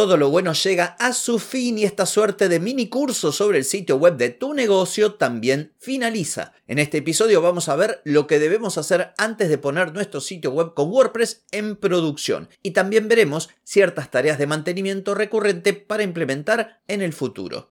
todo lo bueno llega a su fin y esta suerte de mini curso sobre el sitio web de tu negocio también finaliza. En este episodio vamos a ver lo que debemos hacer antes de poner nuestro sitio web con WordPress en producción y también veremos ciertas tareas de mantenimiento recurrente para implementar en el futuro.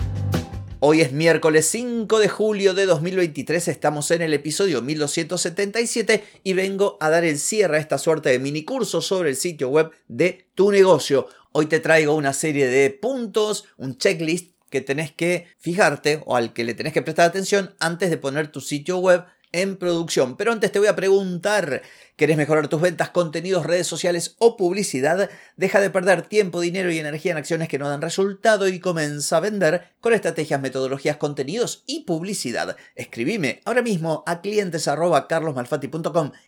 Hoy es miércoles 5 de julio de 2023, estamos en el episodio 1277 y vengo a dar el cierre a esta suerte de mini curso sobre el sitio web de tu negocio. Hoy te traigo una serie de puntos, un checklist que tenés que fijarte o al que le tenés que prestar atención antes de poner tu sitio web en producción. Pero antes te voy a preguntar, ¿querés mejorar tus ventas, contenidos, redes sociales o publicidad? Deja de perder tiempo, dinero y energía en acciones que no dan resultado y comienza a vender con estrategias, metodologías, contenidos y publicidad. Escribime ahora mismo a clientes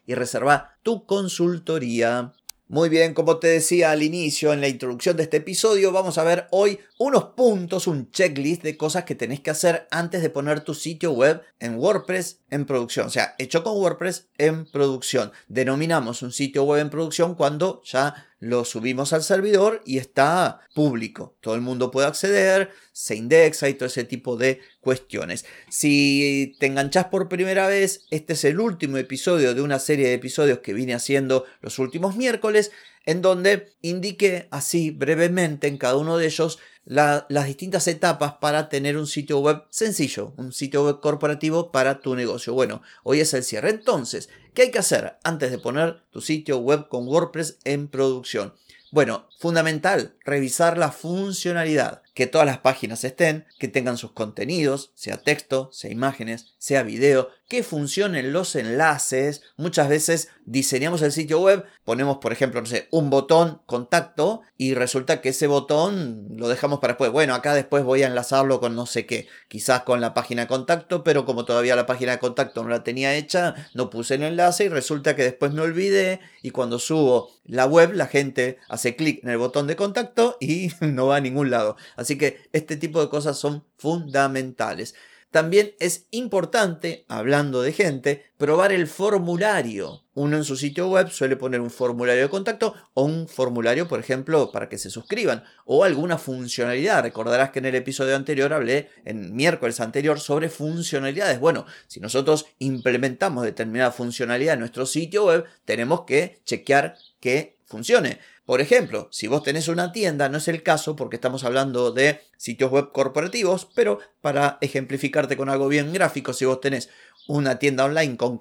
y reserva tu consultoría. Muy bien, como te decía al inicio, en la introducción de este episodio, vamos a ver hoy unos puntos, un checklist de cosas que tenés que hacer antes de poner tu sitio web en WordPress en producción. O sea, hecho con WordPress en producción. Denominamos un sitio web en producción cuando ya lo subimos al servidor y está público. Todo el mundo puede acceder, se indexa y todo ese tipo de cuestiones. Si te enganchas por primera vez, este es el último episodio de una serie de episodios que vine haciendo los últimos miércoles, en donde indiqué así brevemente en cada uno de ellos las distintas etapas para tener un sitio web sencillo, un sitio web corporativo para tu negocio. Bueno, hoy es el cierre. Entonces, ¿qué hay que hacer antes de poner tu sitio web con WordPress en producción? Bueno, fundamental, revisar la funcionalidad, que todas las páginas estén, que tengan sus contenidos, sea texto, sea imágenes, sea video, que funcionen los enlaces. Muchas veces diseñamos el sitio web, ponemos por ejemplo, no sé, un botón contacto y resulta que ese botón lo dejamos para después. Bueno, acá después voy a enlazarlo con no sé qué, quizás con la página contacto, pero como todavía la página de contacto no la tenía hecha, no puse el enlace y resulta que después me olvidé y cuando subo la web la gente hace clic en el botón de contacto y no va a ningún lado. Así que este tipo de cosas son fundamentales. También es importante, hablando de gente, probar el formulario. Uno en su sitio web suele poner un formulario de contacto o un formulario, por ejemplo, para que se suscriban o alguna funcionalidad. Recordarás que en el episodio anterior hablé, en miércoles anterior, sobre funcionalidades. Bueno, si nosotros implementamos determinada funcionalidad en nuestro sitio web, tenemos que chequear que funcione. Por ejemplo, si vos tenés una tienda, no es el caso porque estamos hablando de sitios web corporativos, pero para ejemplificarte con algo bien gráfico, si vos tenés una tienda online con,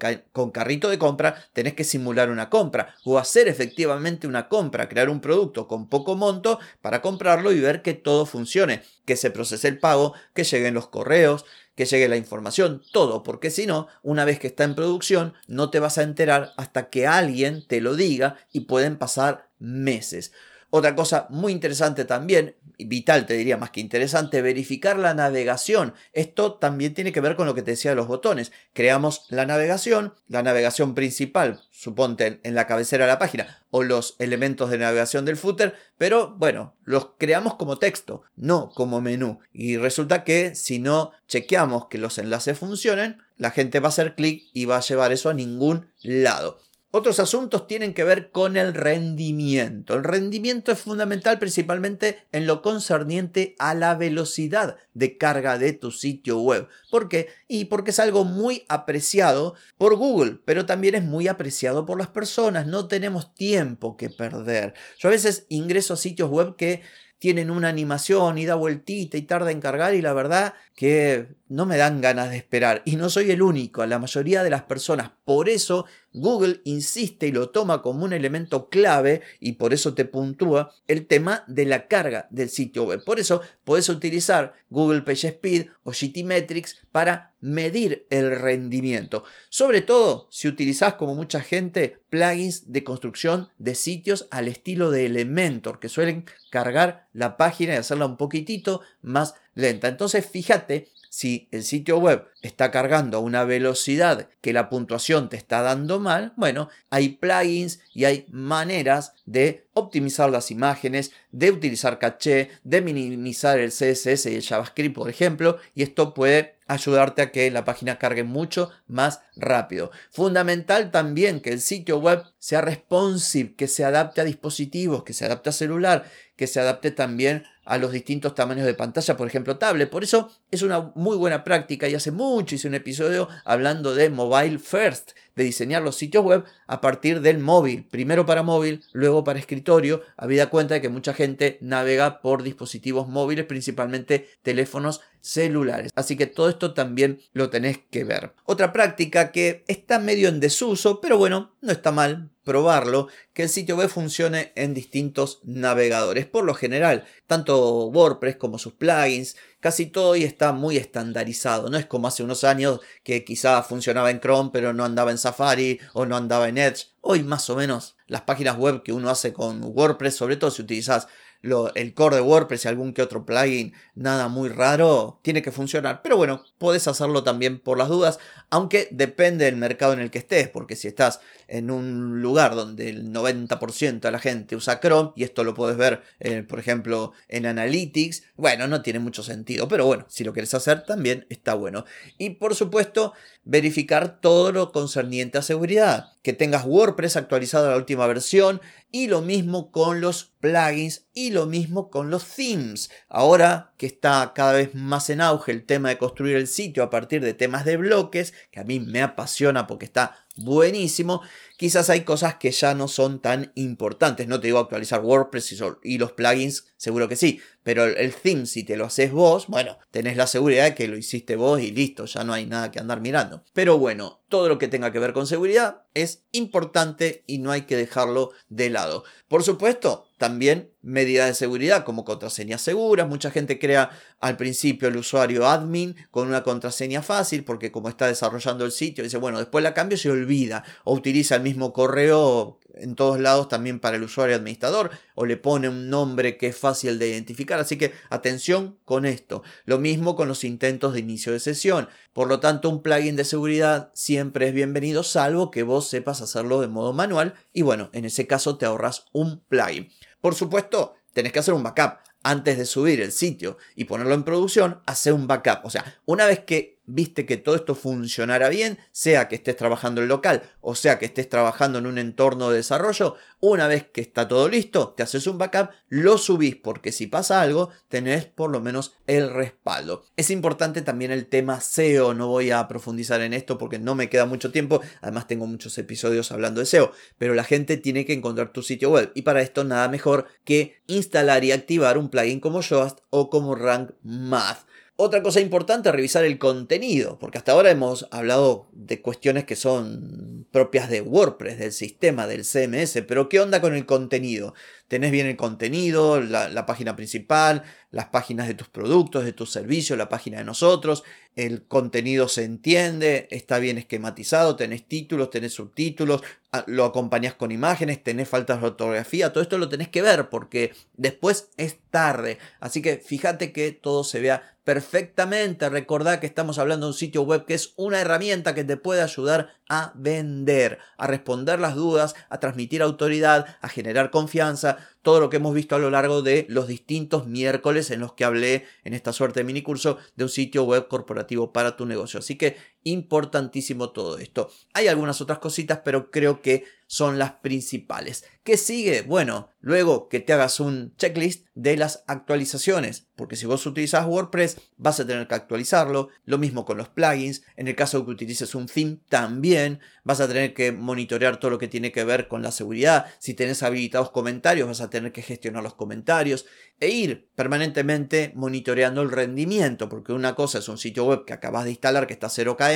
carrito de compra, tenés que simular una compra o hacer efectivamente una compra, crear un producto con poco monto para comprarlo y ver que todo funcione, que se procese el pago, que lleguen los correos, que llegue la información, todo, porque si no, una vez que está en producción, no te vas a enterar hasta que alguien te lo diga y pueden pasar meses. Otra cosa muy interesante también, vital te diría más que interesante, verificar la navegación. Esto también tiene que ver con lo que te decía de los botones. Creamos la navegación, la navegación principal, suponte en la cabecera de la página, o los elementos de navegación del footer, pero bueno, los creamos como texto, no como menú. Y resulta que si no chequeamos que los enlaces funcionen, la gente va a hacer clic y va a llevar eso a ningún lado. Otros asuntos tienen que ver con el rendimiento. El rendimiento es fundamental principalmente en lo concerniente a la velocidad de carga de tu sitio web. ¿Por qué? Y porque es algo muy apreciado por Google, pero también es muy apreciado por las personas. No tenemos tiempo que perder. Yo a veces ingreso a sitios web que tienen una animación y da vueltita y tarda en cargar y la verdad que no me dan ganas de esperar y no soy el único, la mayoría de las personas. Por eso Google insiste y lo toma como un elemento clave y por eso te puntúa el tema de la carga del sitio web. Por eso puedes utilizar Google PageSpeed o GTmetrix para medir el rendimiento. Sobre todo si utilizas como mucha gente plugins de construcción de sitios al estilo de Elementor que suelen cargar la página y hacerla un poquitito más lenta. Entonces fíjate si el sitio web está cargando a una velocidad que la puntuación te está dando mal, bueno, hay plugins y hay maneras de optimizar las imágenes, de utilizar caché, de minimizar el CSS y el JavaScript, por ejemplo, y esto puede ayudarte a que la página cargue mucho más rápido. Fundamental también que el sitio web sea responsive, que se adapte a dispositivos, que se adapte a celular, que se adapte también a los distintos tamaños de pantalla, por ejemplo, tablet. Por eso es una muy buena práctica y hace mucho hice un episodio hablando de mobile first, de diseñar los sitios web a partir del móvil, primero para móvil, luego para escritorio, habida cuenta de que mucha gente navega por dispositivos móviles, principalmente teléfonos celulares. Así que todo esto también lo tenés que ver. Otra práctica que está medio en desuso, pero bueno, no está mal probarlo, que el sitio web funcione en distintos navegadores. Por lo general, tanto WordPress como sus plugins, casi todo hoy está muy estandarizado. No es como hace unos años que quizá funcionaba en Chrome pero no andaba en Safari o no andaba en Edge. Hoy más o menos las páginas web que uno hace con WordPress, sobre todo si utilizas el core de WordPress y algún que otro plugin, nada muy raro, tiene que funcionar. Pero bueno, puedes hacerlo también por las dudas, aunque depende del mercado en el que estés, porque si estás en un lugar donde el 90% de la gente usa Chrome, y esto lo puedes ver, eh, por ejemplo, en Analytics, bueno, no tiene mucho sentido, pero bueno, si lo quieres hacer también está bueno. Y por supuesto, verificar todo lo concerniente a seguridad, que tengas WordPress actualizado a la última versión, y lo mismo con los plugins y lo mismo con los themes. Ahora que está cada vez más en auge el tema de construir el sitio a partir de temas de bloques, que a mí me apasiona porque está buenísimo, quizás hay cosas que ya no son tan importantes. No te digo actualizar WordPress y los plugins, seguro que sí, pero el theme si te lo haces vos, bueno, tenés la seguridad de que lo hiciste vos y listo, ya no hay nada que andar mirando. Pero bueno, todo lo que tenga que ver con seguridad es importante y no hay que dejarlo de lado. Por supuesto, también medidas de seguridad como contraseñas seguras. Mucha gente crea al principio el usuario admin con una contraseña fácil porque como está desarrollando el sitio dice, bueno, después la cambio se olvida o utiliza el mismo correo en todos lados también para el usuario administrador o le pone un nombre que es fácil de identificar. Así que atención con esto. Lo mismo con los intentos de inicio de sesión. Por lo tanto, un plugin de seguridad siempre es bienvenido salvo que vos sepas hacerlo de modo manual y bueno, en ese caso te ahorras un plugin. Por supuesto, tenés que hacer un backup antes de subir el sitio y ponerlo en producción, hacer un backup. O sea, una vez que viste que todo esto funcionara bien, sea que estés trabajando en local o sea que estés trabajando en un entorno de desarrollo, una vez que está todo listo, te haces un backup, lo subís porque si pasa algo, tenés por lo menos el respaldo. Es importante también el tema SEO, no voy a profundizar en esto porque no me queda mucho tiempo, además tengo muchos episodios hablando de SEO, pero la gente tiene que encontrar tu sitio web y para esto nada mejor que instalar y activar un plugin como Yoast o como Rank Math. Otra cosa importante, revisar el contenido, porque hasta ahora hemos hablado de cuestiones que son propias de WordPress, del sistema, del CMS, pero ¿qué onda con el contenido? ¿Tenés bien el contenido, la, página principal, las páginas de tus productos, de tus servicios, la página de nosotros? ¿El contenido se entiende? ¿Está bien esquematizado? ¿Tenés títulos? ¿Tenés subtítulos? Ah, ¿Lo acompañás con imágenes? ¿Tenés faltas de ortografía? Todo esto lo tenés que ver porque después es tarde. Así que fíjate que todo se vea perfectamente. Recordá que estamos hablando de un sitio web que es una herramienta que te puede ayudar a vender, a responder las dudas, a transmitir autoridad, a generar confianza, todo lo que hemos visto a lo largo de los distintos miércoles en los que hablé en esta suerte de mini curso de un sitio web corporativo para tu negocio. Así que Importantísimo todo esto. Hay algunas otras cositas, pero creo que son las principales. ¿Qué sigue? Bueno, luego que te hagas un checklist de las actualizaciones, porque si vos utilizas WordPress vas a tener que actualizarlo, lo mismo con los plugins, en el caso de que utilices un theme también vas a tener que monitorear todo lo que tiene que ver con la seguridad, si tenés habilitados comentarios vas a tener que gestionar los comentarios e ir permanentemente monitoreando el rendimiento, porque una cosa es un sitio web que acabas de instalar que está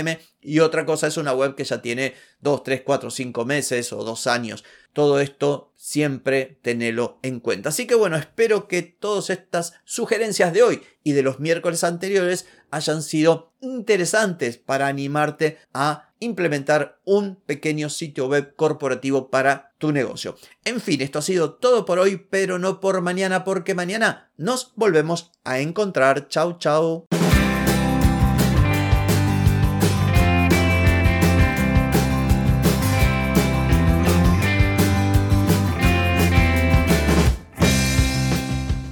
0km y otra cosa es una web que ya tiene 2, 3, 4, 5 meses o dos años. Todo esto siempre tenelo en cuenta. Así que bueno, espero que todas estas sugerencias de hoy y de los miércoles anteriores hayan sido interesantes para animarte a implementar un pequeño sitio web corporativo para tu negocio. En fin, esto ha sido todo por hoy, pero no por mañana, porque mañana nos volvemos a encontrar. Chau, chau.